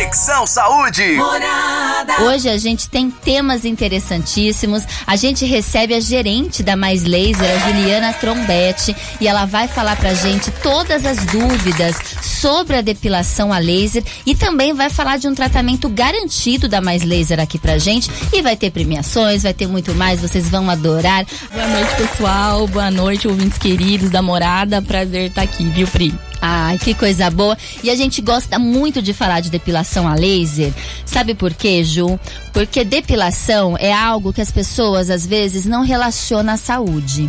Conexão Saúde. Morada. Hoje a gente tem temas interessantíssimos. A gente recebe a gerente da Mais Laser, a Juliana Trombete, e ela vai falar pra gente todas as dúvidas sobre a depilação a laser e também vai falar de um tratamento garantido da Mais Laser aqui pra gente e vai ter premiações, vai ter muito mais, vocês vão adorar. Boa noite, pessoal. Boa noite, ouvintes queridos da Morada. Prazer estar aqui, viu, Pri? Ai, que coisa boa. E a gente gosta muito de falar de depilação a laser. Sabe por quê, Ju? Porque depilação é algo que as pessoas às vezes não relacionam à saúde.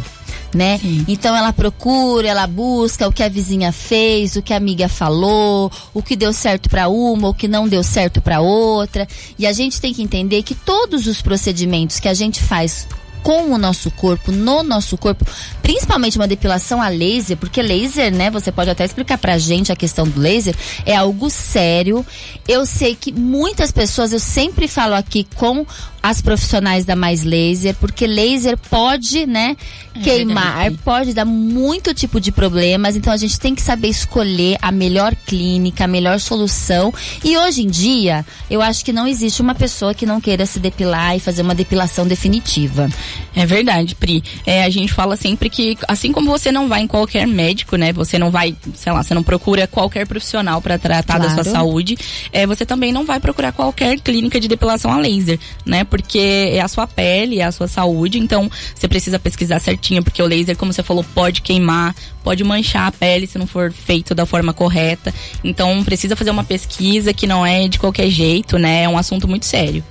Né? Sim. Então ela procura, ela busca o que a vizinha fez, o que a amiga falou, o que deu certo para uma, o que não deu certo para outra. E a gente tem que entender que todos os procedimentos que a gente faz com o nosso corpo, no nosso corpo, principalmente uma depilação a laser, porque laser, né, você pode até explicar pra gente a questão do laser, é algo sério. Eu sei que muitas pessoas, eu sempre falo aqui com as profissionais da Mais Laser, porque laser pode, né, é queimar, verdade. pode dar muito tipo de problemas, então a gente tem que saber escolher a melhor clínica, a melhor solução. E hoje em dia, eu acho que não existe uma pessoa que não queira se depilar e fazer uma depilação definitiva. É verdade, Pri. É, a gente fala sempre que, assim como você não vai em qualquer médico, né? Você não vai, sei lá, você não procura qualquer profissional para tratar claro. da sua saúde, é, você também não vai procurar qualquer clínica de depilação a laser, né? Porque é a sua pele, é a sua saúde, então você precisa pesquisar certinho, porque o laser, como você falou, pode queimar, pode manchar a pele se não for feito da forma correta. Então precisa fazer uma pesquisa que não é de qualquer jeito, né? É um assunto muito sério.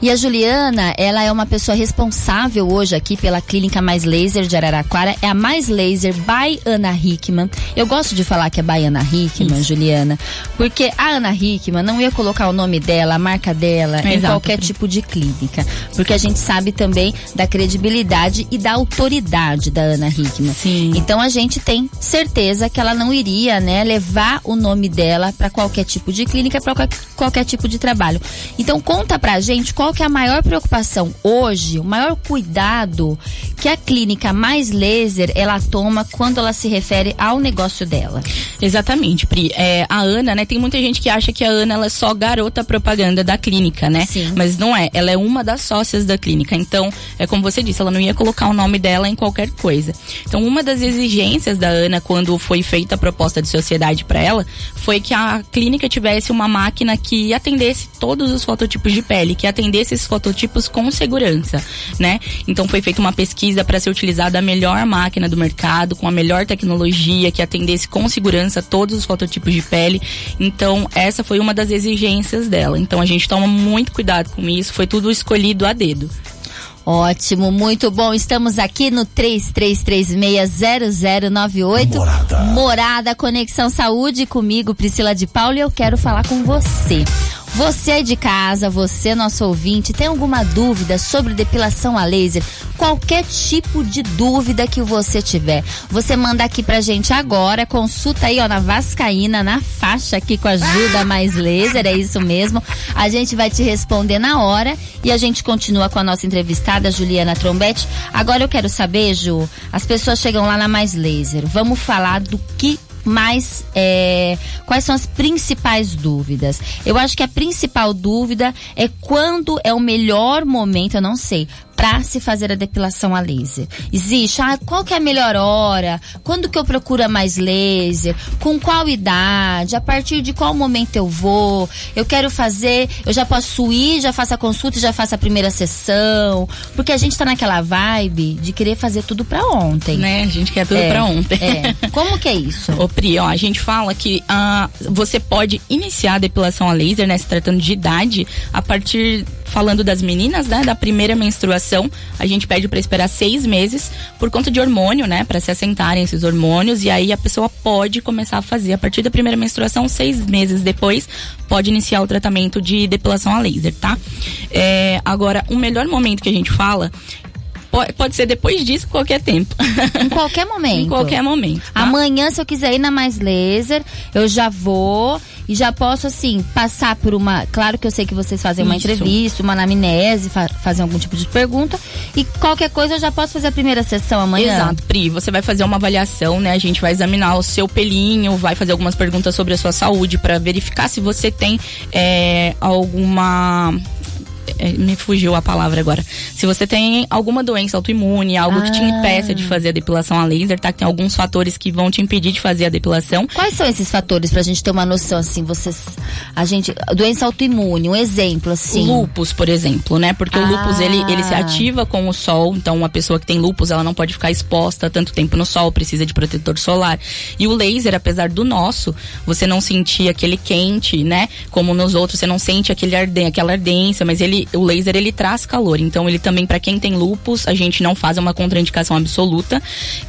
E a Juliana, ela é uma pessoa responsável hoje aqui pela Clínica Mais Laser de Araraquara. É a Mais Laser by Ana Hickman. Eu gosto de falar que é by Ana Hickman, Isso. Juliana, porque a Ana Hickman não ia colocar o nome dela, a marca dela, em qualquer tipo de clínica. Porque a gente sabe também da credibilidade e da autoridade da Ana Hickman. Sim. Então a gente tem certeza que ela não iria, né, levar o nome dela para qualquer tipo de clínica, para qualquer, qualquer tipo de trabalho. Então conta pra gente gente, qual que é a maior preocupação hoje, o maior cuidado que a clínica mais laser ela toma quando ela se refere ao negócio dela? Exatamente, Pri. É, a Ana, né? Tem muita gente que acha que a Ana ela é só garota propaganda da clínica, né? Sim. Mas não é. Ela é uma das sócias da clínica. Então, é como você disse, ela não ia colocar o nome dela em qualquer coisa. Então, uma das exigências da Ana quando foi feita a proposta de sociedade para ela foi que a clínica tivesse uma máquina que atendesse todos os fototipos de pele, que atender esses fototipos com segurança, né? Então foi feita uma pesquisa para ser utilizada a melhor máquina do mercado, com a melhor tecnologia que atendesse com segurança todos os fototipos de pele. Então essa foi uma das exigências dela. Então a gente toma muito cuidado com isso, foi tudo escolhido a dedo. Ótimo, muito bom. Estamos aqui no 33360098. Morada. Morada Conexão Saúde comigo, Priscila de Paulo, e eu quero falar com você. Você de casa, você nosso ouvinte, tem alguma dúvida sobre depilação a laser? Qualquer tipo de dúvida que você tiver, você manda aqui pra gente agora, consulta aí ó na Vascaína, na faixa aqui com a ajuda mais laser, é isso mesmo. A gente vai te responder na hora e a gente continua com a nossa entrevistada Juliana Trombete. Agora eu quero saber, Ju, as pessoas chegam lá na Mais Laser. Vamos falar do que mais é, quais são as principais dúvidas? Eu acho que a principal dúvida é quando é o melhor momento, eu não sei, para se fazer a depilação a laser? Existe? Ah, qual que é a melhor hora? Quando que eu procuro mais laser? Com qual idade? A partir de qual momento eu vou? Eu quero fazer, eu já posso ir, já faço a consulta, já faço a primeira sessão, porque a gente tá naquela vibe de querer fazer tudo para ontem. Né? A gente quer tudo é, para ontem. É. Como que é isso? Ô Pri, ó, a gente fala que ah, você pode iniciar a depilação a laser, né, se tratando de idade, a partir falando das meninas, né, da primeira menstruação, a gente pede para esperar seis meses por conta de hormônio, né, para se assentarem esses hormônios e aí a pessoa pode começar a fazer a partir da primeira menstruação, seis meses depois, pode iniciar o tratamento de depilação a laser, tá? É, agora, o melhor momento que a gente fala Pode, ser depois disso, qualquer tempo. Em qualquer momento. em qualquer momento. Tá? Amanhã, se eu quiser ir na Mais Laser, eu já vou e já posso, assim, passar por uma. Claro que eu sei que vocês fazem uma Isso. entrevista, uma anamnese, fa fazem algum tipo de pergunta. E qualquer coisa eu já posso fazer a primeira sessão amanhã. Exato, Pri. Você vai fazer uma avaliação, né? A gente vai examinar o seu pelinho, vai fazer algumas perguntas sobre a sua saúde para verificar se você tem é, alguma me fugiu a palavra agora. Se você tem alguma doença autoimune, algo ah. que te ah. impeça de fazer a depilação a laser, tá? Que tem alguns fatores que vão te impedir de fazer a depilação. Quais são esses fatores pra gente ter uma noção, assim, vocês, a gente, doença autoimune, um exemplo, assim? Lupus, por exemplo, né? Porque ah. o lupus, ele, ele se ativa com o sol, então uma pessoa que tem lupus, ela não pode ficar exposta tanto tempo no sol, precisa de protetor solar. E o laser, apesar do nosso, você não sentir aquele quente, né? Como nos outros, você não sente aquele arden aquela ardência, mas ele ele, o laser ele traz calor. Então ele também para quem tem lupus, a gente não faz uma contraindicação absoluta.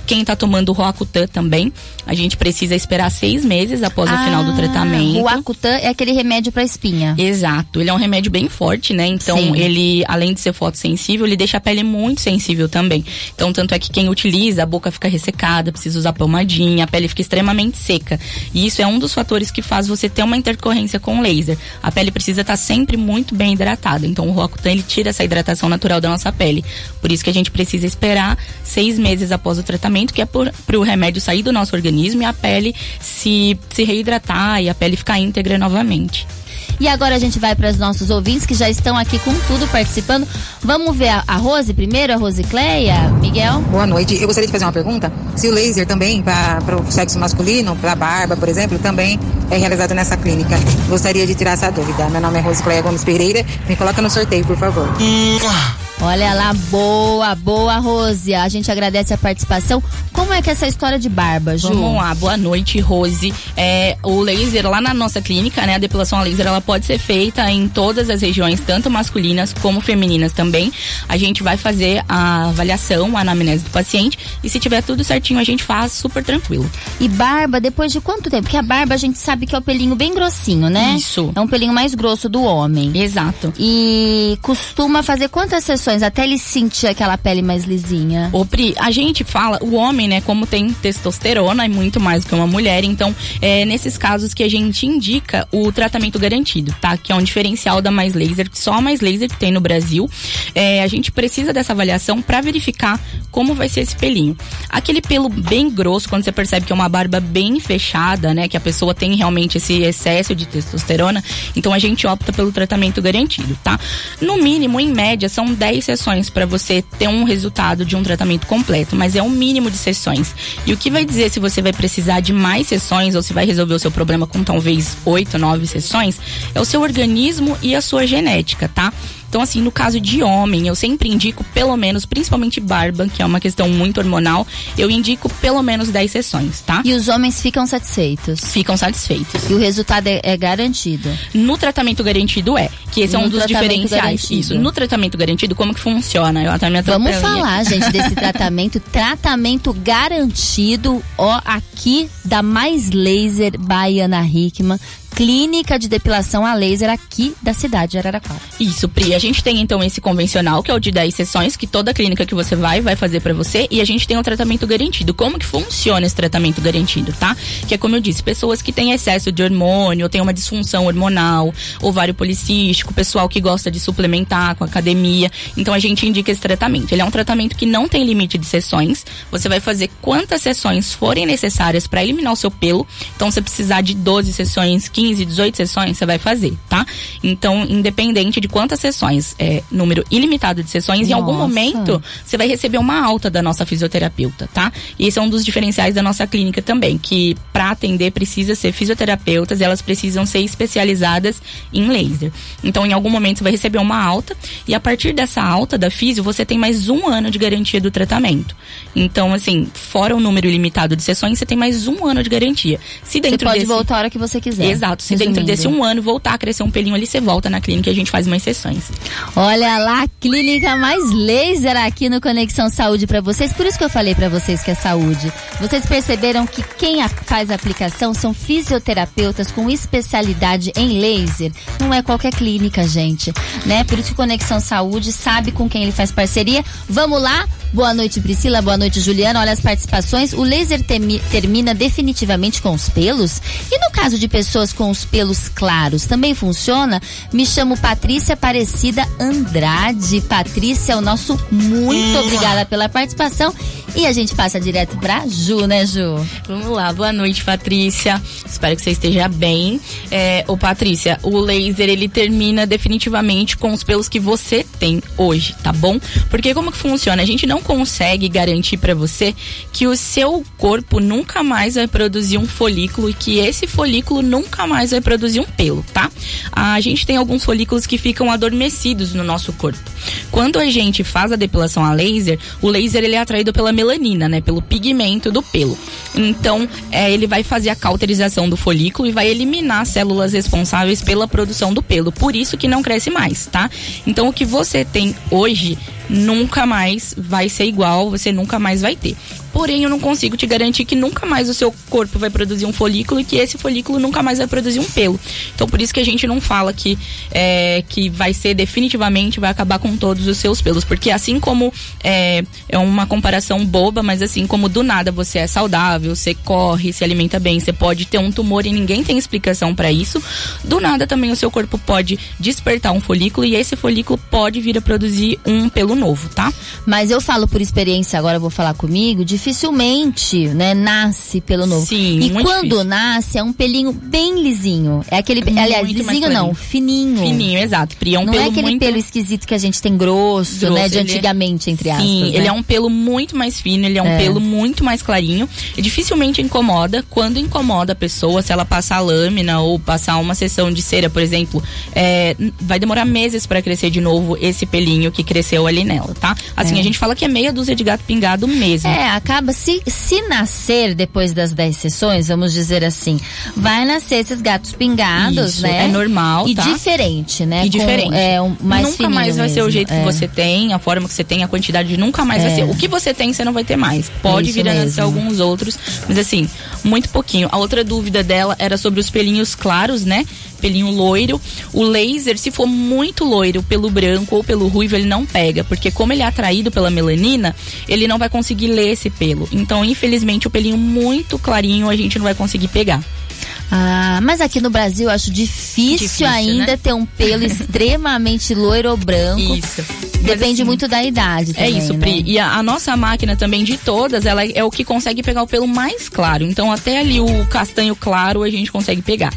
Quem está tomando o Roacutan também, a gente precisa esperar seis meses após ah, o final do ah, tratamento. O Roacutan é aquele remédio para espinha. Exato. Ele é um remédio bem forte, né? Então Sim. ele, além de ser fotossensível, ele deixa a pele muito sensível também. Então tanto é que quem utiliza, a boca fica ressecada, precisa usar pomadinha, a pele fica extremamente seca. E isso é um dos fatores que faz você ter uma intercorrência com o laser. A pele precisa estar tá sempre muito bem hidratada. Então o Roacutan ele tira essa hidratação natural da nossa pele. Por isso que a gente precisa esperar seis meses após o tratamento, que é para o remédio sair do nosso organismo e a pele se, se reidratar e a pele ficar íntegra novamente. E agora a gente vai para os nossos ouvintes que já estão aqui com tudo participando. Vamos ver a, a Rose primeiro, a Rose Cleia. Miguel? Boa noite. Eu gostaria de fazer uma pergunta. Se o laser também para o sexo masculino, para a barba, por exemplo, também é realizado nessa clínica. Gostaria de tirar essa dúvida. Meu nome é Rose Cleia Gomes Pereira. Me coloca no sorteio, por favor. Olha lá, boa, boa, Rose. A gente agradece a participação. Como é que é essa história de barba, Ju? Vamos lá, boa noite, Rose. É, o laser lá na nossa clínica, né? A depilação a laser, ela pode ser feita em todas as regiões, tanto masculinas como femininas também. A gente vai fazer a avaliação, a anamnese do paciente e se tiver tudo certinho, a gente faz super tranquilo. E barba, depois de quanto tempo? Porque a barba a gente sabe que é o pelinho bem grossinho, né? Isso. É um pelinho mais grosso do homem. Exato. E costuma fazer quantas sessões? Até ele sentir aquela pele mais lisinha. Ô, Pri, a gente fala, o homem, né, como tem testosterona, é muito mais do que uma mulher, então é nesses casos que a gente indica o tratamento garantido, tá? Que é um diferencial da Mais Laser, só a Mais Laser que tem no Brasil. É, a gente precisa dessa avaliação para verificar como vai ser esse pelinho. Aquele pelo bem grosso, quando você percebe que é uma barba bem fechada, né, que a pessoa tem realmente esse excesso de testosterona, então a gente opta pelo tratamento garantido, tá? No mínimo, em média, são 10 sessões para você ter um resultado de um tratamento completo, mas é um mínimo de sessões. E o que vai dizer se você vai precisar de mais sessões ou se vai resolver o seu problema com talvez oito, nove sessões é o seu organismo e a sua genética, tá? Então, assim, no caso de homem, eu sempre indico pelo menos, principalmente barba, que é uma questão muito hormonal, eu indico pelo menos 10 sessões, tá? E os homens ficam satisfeitos? Ficam satisfeitos. E o resultado é, é garantido? No tratamento garantido é, que esse no é um dos diferenciais. Garantido. Isso, no tratamento garantido, como que funciona? Eu até me Vamos falar, aqui. gente, desse tratamento. tratamento garantido, ó, aqui da Mais Laser Baiana Hickman clínica de depilação a laser aqui da cidade de Araraquara. Isso, Pri. A gente tem então esse convencional, que é o de 10 sessões, que toda clínica que você vai, vai fazer para você. E a gente tem um tratamento garantido. Como que funciona esse tratamento garantido, tá? Que é como eu disse, pessoas que têm excesso de hormônio, ou têm uma disfunção hormonal, ovário policístico, pessoal que gosta de suplementar com academia. Então a gente indica esse tratamento. Ele é um tratamento que não tem limite de sessões. Você vai fazer quantas sessões forem necessárias para eliminar o seu pelo. Então, se precisar de 12 sessões, 15 15, 18 sessões, você vai fazer, tá? Então, independente de quantas sessões, é número ilimitado de sessões, nossa. em algum momento você vai receber uma alta da nossa fisioterapeuta, tá? E esse é um dos diferenciais da nossa clínica também, que para atender precisa ser fisioterapeutas, elas precisam ser especializadas em laser. Então, em algum momento você vai receber uma alta e a partir dessa alta da fisio, você tem mais um ano de garantia do tratamento. Então, assim, fora o número ilimitado de sessões, você tem mais um ano de garantia. Se dentro você pode desse... voltar a hora que você quiser. Exato Exato. Se Resumindo. dentro desse um ano voltar a crescer um pelinho ali, você volta na clínica e a gente faz umas sessões. Olha lá, clínica mais laser aqui no Conexão Saúde para vocês. Por isso que eu falei para vocês que é saúde. Vocês perceberam que quem faz a aplicação são fisioterapeutas com especialidade em laser. Não é qualquer clínica, gente, né? Por isso que Conexão Saúde sabe com quem ele faz parceria. Vamos lá, Boa noite, Priscila. Boa noite, Juliana. Olha as participações. O laser termina definitivamente com os pelos? E no caso de pessoas com os pelos claros, também funciona? Me chamo Patrícia Aparecida Andrade. Patrícia, o nosso muito obrigada pela participação. E a gente passa direto pra Ju, né, Ju? Vamos lá, boa noite, Patrícia. Espero que você esteja bem. É, ô, Patrícia, o laser ele termina definitivamente com os pelos que você tem hoje, tá bom? Porque como que funciona? A gente não consegue garantir para você que o seu corpo nunca mais vai produzir um folículo e que esse folículo nunca mais vai produzir um pelo, tá? A gente tem alguns folículos que ficam adormecidos no nosso corpo. Quando a gente faz a depilação a laser, o laser ele é atraído pela melanina, né? Pelo pigmento do pelo. Então, é, ele vai fazer a cauterização do folículo e vai eliminar células responsáveis pela produção do pelo. Por isso que não cresce mais, tá? Então, o que você tem hoje nunca mais vai ser igual, você nunca mais vai ter porém eu não consigo te garantir que nunca mais o seu corpo vai produzir um folículo e que esse folículo nunca mais vai produzir um pelo. Então por isso que a gente não fala que, é, que vai ser definitivamente, vai acabar com todos os seus pelos. Porque assim como é, é uma comparação boba, mas assim como do nada você é saudável, você corre, se alimenta bem, você pode ter um tumor e ninguém tem explicação para isso, do nada também o seu corpo pode despertar um folículo e esse folículo pode vir a produzir um pelo novo, tá? Mas eu falo por experiência, agora eu vou falar comigo, dificilmente, né, nasce pelo novo. Sim, e quando difícil. nasce é um pelinho bem lisinho. É aquele, muito aliás, lisinho não, fininho. Fininho, exato. Pri, é um não é aquele muito... pelo esquisito que a gente tem grosso, Grosso, né, de é- antigamente, entre aspas. Sim, né? ele é um pelo muito mais fino, ele é um É. pelo muito mais clarinho. E dificilmente incomoda. Quando incomoda a pessoa, se ela passar lâmina ou passar uma sessão de cera, por exemplo, é, vai demorar meses para crescer de novo esse pelinho que cresceu ali nela, tá? Assim, É. a gente fala que é meia dúzia de gato pingado mesmo. É, acaba se se nascer depois das 10 sessões, vamos dizer assim, vai nascer esses gatos pingados, Isso, né? é normal, E tá? diferente, né? E Com- diferente. é um mais nunca mais vai ser o jeito é. que você tem, a forma que você tem, a quantidade nunca mais vai É. ser. O que você tem, você não vai ter mais. Pode Isso vir a nascer alguns outros, mas assim, muito pouquinho. A outra dúvida dela era sobre os pelinhos claros, né? Pelinho loiro. O laser, se for muito loiro pelo branco ou pelo ruivo, ele não pega, porque como ele é atraído pela melanina, ele não vai conseguir ler esse pelo. Então, infelizmente, o pelinho muito clarinho a gente não vai conseguir pegar. Ah, mas aqui no Brasil eu acho difícil, Difícil, ainda né? ter um pelo extremamente loiro ou branco. Isso. Depende assim, muito da idade É também, isso, né? Pri. E a, a nossa máquina também, de todas, ela é o que consegue pegar o pelo mais claro. Então, até ali o castanho claro a gente consegue pegar.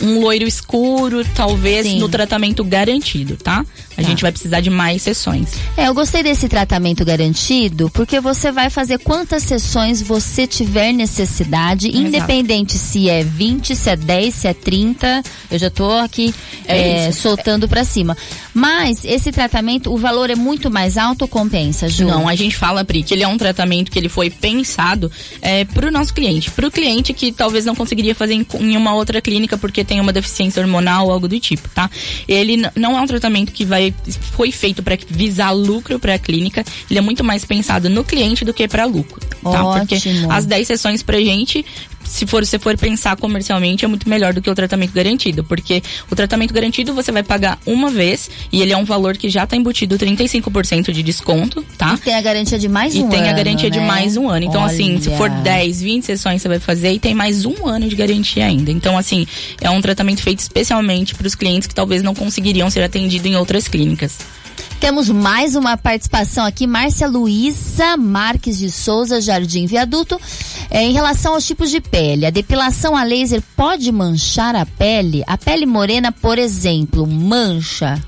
Um loiro escuro, talvez, Sim. no tratamento garantido, tá? A Tá. gente vai precisar de mais sessões. É, eu gostei desse tratamento garantido, porque você vai fazer quantas sessões você tiver necessidade, Exato. independente se é 20, se é 10, se é 30. Eu já tô aqui É é, soltando pra cima. Mas esse tratamento, o valor é muito mais alto ou compensa, Ju? Não, a gente fala, Pri, que ele é um tratamento que ele foi pensado é, pro nosso cliente. Pro cliente que talvez não conseguiria fazer em, em uma outra clínica porque tem uma deficiência hormonal ou algo do tipo, tá? Ele não é um tratamento que vai foi feito para visar lucro para a clínica. Ele é muito mais pensado no cliente do que para lucro, tá? Porque as 10 sessões pra gente se for você for pensar comercialmente é muito melhor do que o tratamento garantido, porque o tratamento garantido você vai pagar uma vez e ele é um valor que já está embutido 35% de desconto, tá? E tem a garantia de mais E um tem ano, a garantia de né? mais um ano. Então, assim, se for Olha. 10, 20 sessões você vai fazer e tem mais um ano de garantia ainda. Então, assim, é um tratamento feito especialmente para os clientes que talvez não conseguiriam ser atendidos em outras clínicas. Temos mais uma participação aqui, Márcia Luísa Marques de Souza, Jardim Viaduto. É, em relação aos tipos de pele, a depilação a laser pode manchar a pele? A pele morena, por exemplo, mancha?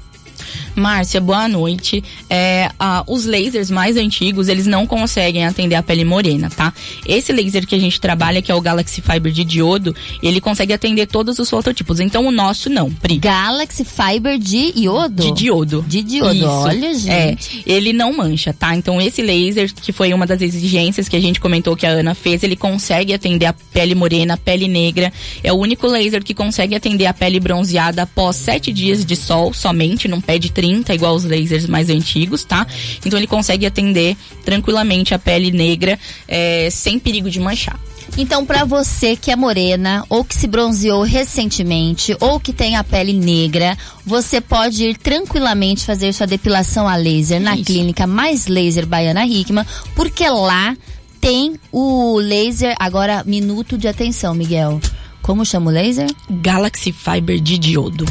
Márcia, boa noite. É, ah, os lasers mais antigos, eles não conseguem atender a pele morena, tá? Esse laser que a gente trabalha, que é o Galaxy Fiber de diodo, ele consegue atender todos os fototipos. Então o nosso não, Pri. Galaxy Fiber de iodo? De diodo. De diodo, Isso. olha, gente. É, ele não mancha, tá? Então esse laser, que foi uma das exigências que a gente comentou que a Ana fez, ele consegue atender a pele morena, a pele negra. É o único laser que consegue atender a pele bronzeada após sete dias de sol somente, num pé de 30 tinta igual os lasers mais antigos, tá? Então ele consegue atender tranquilamente a pele negra é, sem perigo de manchar. Então, para você que é morena, ou que se bronzeou recentemente, ou que tem a pele negra, você pode ir tranquilamente fazer sua depilação a laser na Isso. clínica Mais Laser Baiana Hickman, porque lá tem o laser. Agora, minuto de atenção, Miguel. Como chama o laser? Galaxy Fiber de diodo.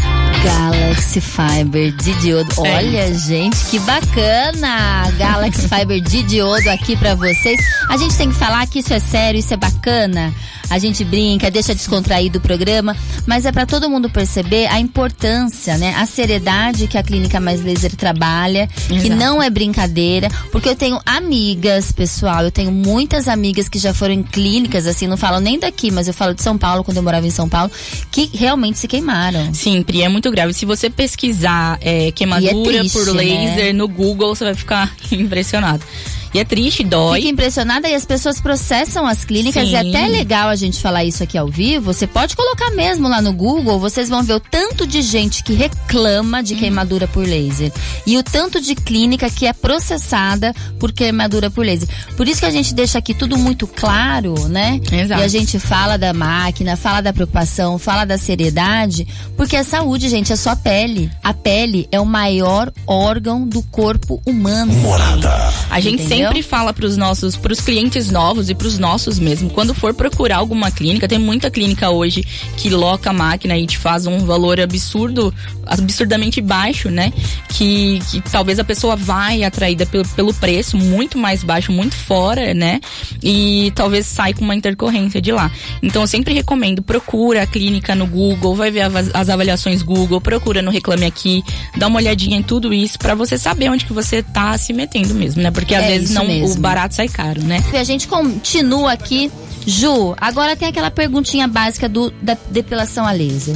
Galaxy Fiber de diodo. É Olha, isso. gente, que bacana! Galaxy Fiber de diodo aqui para vocês. A gente tem que falar que isso é sério, isso é bacana a gente brinca, deixa descontraído o programa, mas é para todo mundo perceber a importância, né? A seriedade que a Clínica Mais Laser trabalha, Exato. que não é brincadeira, porque eu tenho amigas, pessoal, eu tenho muitas amigas que já foram em clínicas, assim, não falo nem daqui, mas eu falo de São Paulo, quando eu morava em São Paulo, que realmente se queimaram. Sim, Pri, é muito grave. Se você pesquisar é, queimadura é triste, por laser né? no Google, você vai ficar impressionado. E é triste, dói. Fica impressionada e as pessoas processam as clínicas. Sim. E é até legal a gente falar isso aqui ao vivo. Você pode colocar mesmo lá no Google, vocês vão ver o tanto de gente que reclama de hum. queimadura por laser. E o tanto de clínica que é processada por queimadura por laser. Por isso que a gente deixa aqui tudo muito claro, né? Exato. E a gente fala da máquina, fala da preocupação, fala da seriedade, porque a saúde, gente, é só pele. A pele é o maior órgão do corpo humano. Morada. A gente Entendeu? Sempre fala para os nossos, para os clientes novos e para os nossos mesmo, quando for procurar alguma clínica, tem muita clínica hoje que loca a máquina e te faz um valor absurdo, absurdamente baixo, né? Que, que talvez a pessoa vai atraída pelo, pelo preço muito mais baixo, muito fora, né? E talvez sai com uma intercorrência de lá. Então eu sempre recomendo, procura a clínica no Google, vai ver as avaliações Google, procura no Reclame Aqui, dá uma olhadinha em tudo isso para você saber onde que você tá se metendo mesmo, né? Porque às é vezes não mesmo. o barato sai caro, né? E a gente continua aqui. Ju, agora tem aquela perguntinha básica do, da depilação a laser.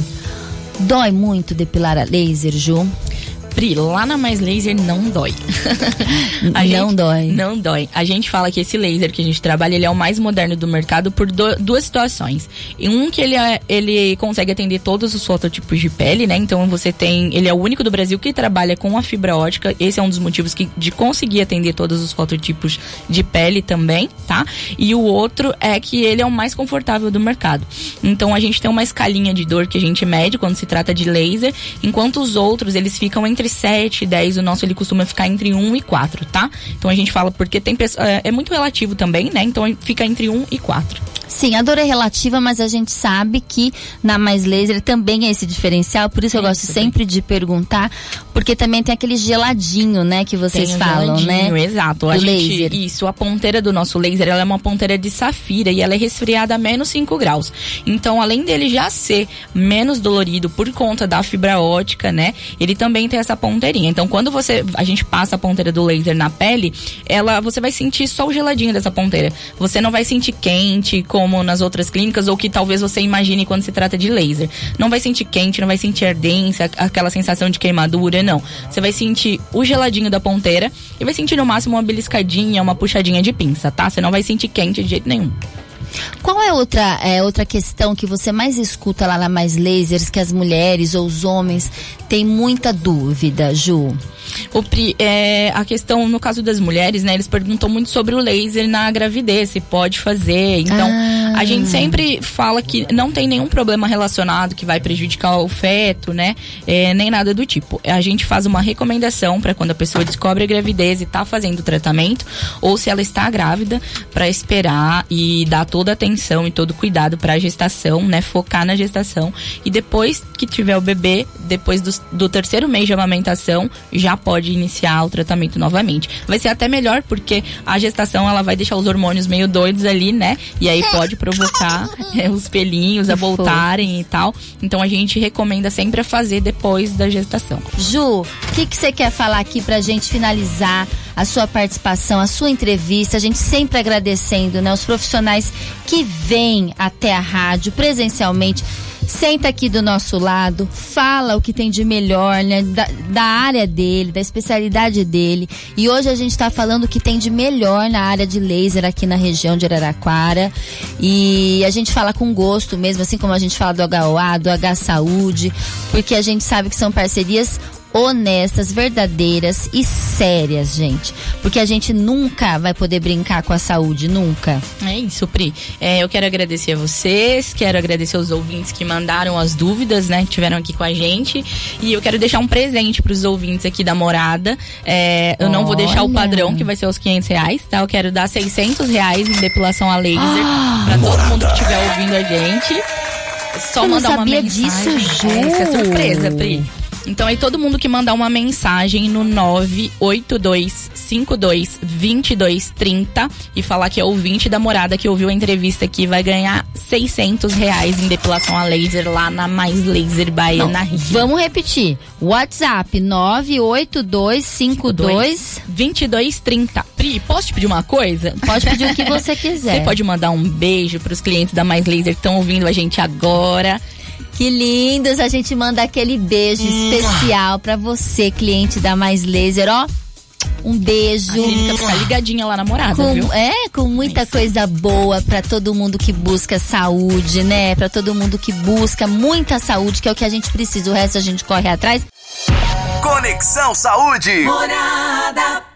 Dói muito depilar a laser, Ju? Pri, lá na Mais Laser não dói. não gente, dói. Não dói. A gente fala que esse laser que a gente trabalha, ele é o mais moderno do mercado por do, duas situações. E um que ele, é, ele consegue atender todos os fototipos de pele, né? Então você tem, ele é o único do Brasil que trabalha com a fibra ótica. Esse é um dos motivos que, de conseguir atender todos os fototipos de pele também, tá? E o outro é que ele é o mais confortável do mercado. Então a gente tem uma escalinha de dor que a gente mede quando se trata de laser, enquanto os outros eles ficam entre entre 7 e 10, o nosso ele costuma ficar entre 1 e 4, tá? Então a gente fala porque tem é, é muito relativo também, né? Então fica entre 1 e 4. Sim, a dor é relativa, mas a gente sabe que na Mais Laser também é esse diferencial, por isso é eu gosto sempre de perguntar, porque também tem aquele geladinho, né, que vocês tem falam, né? Exato. a gente, laser. Isso, a ponteira do nosso laser, ela é uma ponteira de safira e ela é resfriada a menos 5 graus. Então, além dele já ser menos dolorido por conta da fibra ótica, né, ele também tem essa ponteirinha. Então, quando você a gente passa a ponteira do laser na pele, ela você vai sentir só o geladinho dessa ponteira. Você não vai sentir quente, como nas outras clínicas ou que talvez você imagine quando se trata de laser. Não vai sentir quente, não vai sentir ardência, aquela sensação de queimadura, não. Você vai sentir o geladinho da ponteira e vai sentir no máximo uma beliscadinha, uma puxadinha de pinça, tá? Você não vai sentir quente de jeito nenhum. Qual é outra, é, outra questão que você mais escuta lá na Mais Lasers que as mulheres ou os homens têm muita dúvida, Ju? O Pri, é, a questão, no caso das mulheres, né? Eles perguntam muito sobre o laser na gravidez, se pode fazer. Então, ah. A gente sempre fala que não tem nenhum problema relacionado que vai prejudicar o feto, né? É, nem nada do tipo. A gente faz uma recomendação para quando a pessoa descobre a gravidez e tá fazendo o tratamento, ou se ela está grávida, para esperar e dar toda a atenção e todo o cuidado para a gestação, né? Focar na gestação. E depois que tiver o bebê, depois do, do terceiro mês de amamentação, já pode iniciar o tratamento novamente. Vai ser até melhor porque a gestação ela vai deixar os hormônios meio doidos ali, né? E aí pode provocar é, os pelinhos a voltarem e tal. Então a gente recomenda sempre a fazer depois da gestação. Ju, o que, que você quer falar aqui pra gente finalizar a sua participação, a sua entrevista? A gente sempre agradecendo, né? Os profissionais que vêm até a rádio presencialmente senta aqui do nosso lado, fala o que tem de melhor, né? Da, da área dele, da especialidade dele. E hoje a gente está falando o que tem de melhor na área de laser aqui na região de Araraquara. E a gente fala com gosto mesmo, assim como a gente fala do HOA, do H Saúde, porque a gente sabe que são parcerias honestas, verdadeiras e sérias, gente. Porque a gente nunca vai poder brincar com a saúde, nunca. É isso, Pri. É, eu quero agradecer a vocês, quero agradecer os ouvintes que mandaram as dúvidas, né? Que tiveram aqui com a gente. E eu quero deixar um presente para os ouvintes aqui da morada. É, eu Olha. não vou deixar o padrão, que vai ser os 500 reais, tá? Eu quero dar 600 reais em depilação a laser ah, para todo mundo que estiver ouvindo a gente. Só mandar uma mensagem. Disso, é, Essa é surpresa, Pri. Então aí todo mundo que mandar uma mensagem no 982522230 e falar que é ouvinte da morada que ouviu a entrevista aqui vai ganhar 600 reais em depilação a laser lá na Mais Laser Baiana Rio. Vamos repetir. WhatsApp 982522230. Pri, posso te pedir uma coisa? Pode pedir o que você quiser. Você pode mandar um beijo para os clientes da Mais Laser que estão ouvindo a gente agora. Que lindos! A gente manda aquele beijo especial para você, cliente da Mais Laser, ó. Um beijo. A clínica fica ligadinha lá na morada, com, viu? É, com muita coisa boa para todo mundo que busca saúde, né? Para todo mundo que busca muita saúde, que é o que a gente precisa. O resto a gente corre atrás. Conexão Saúde. Morada.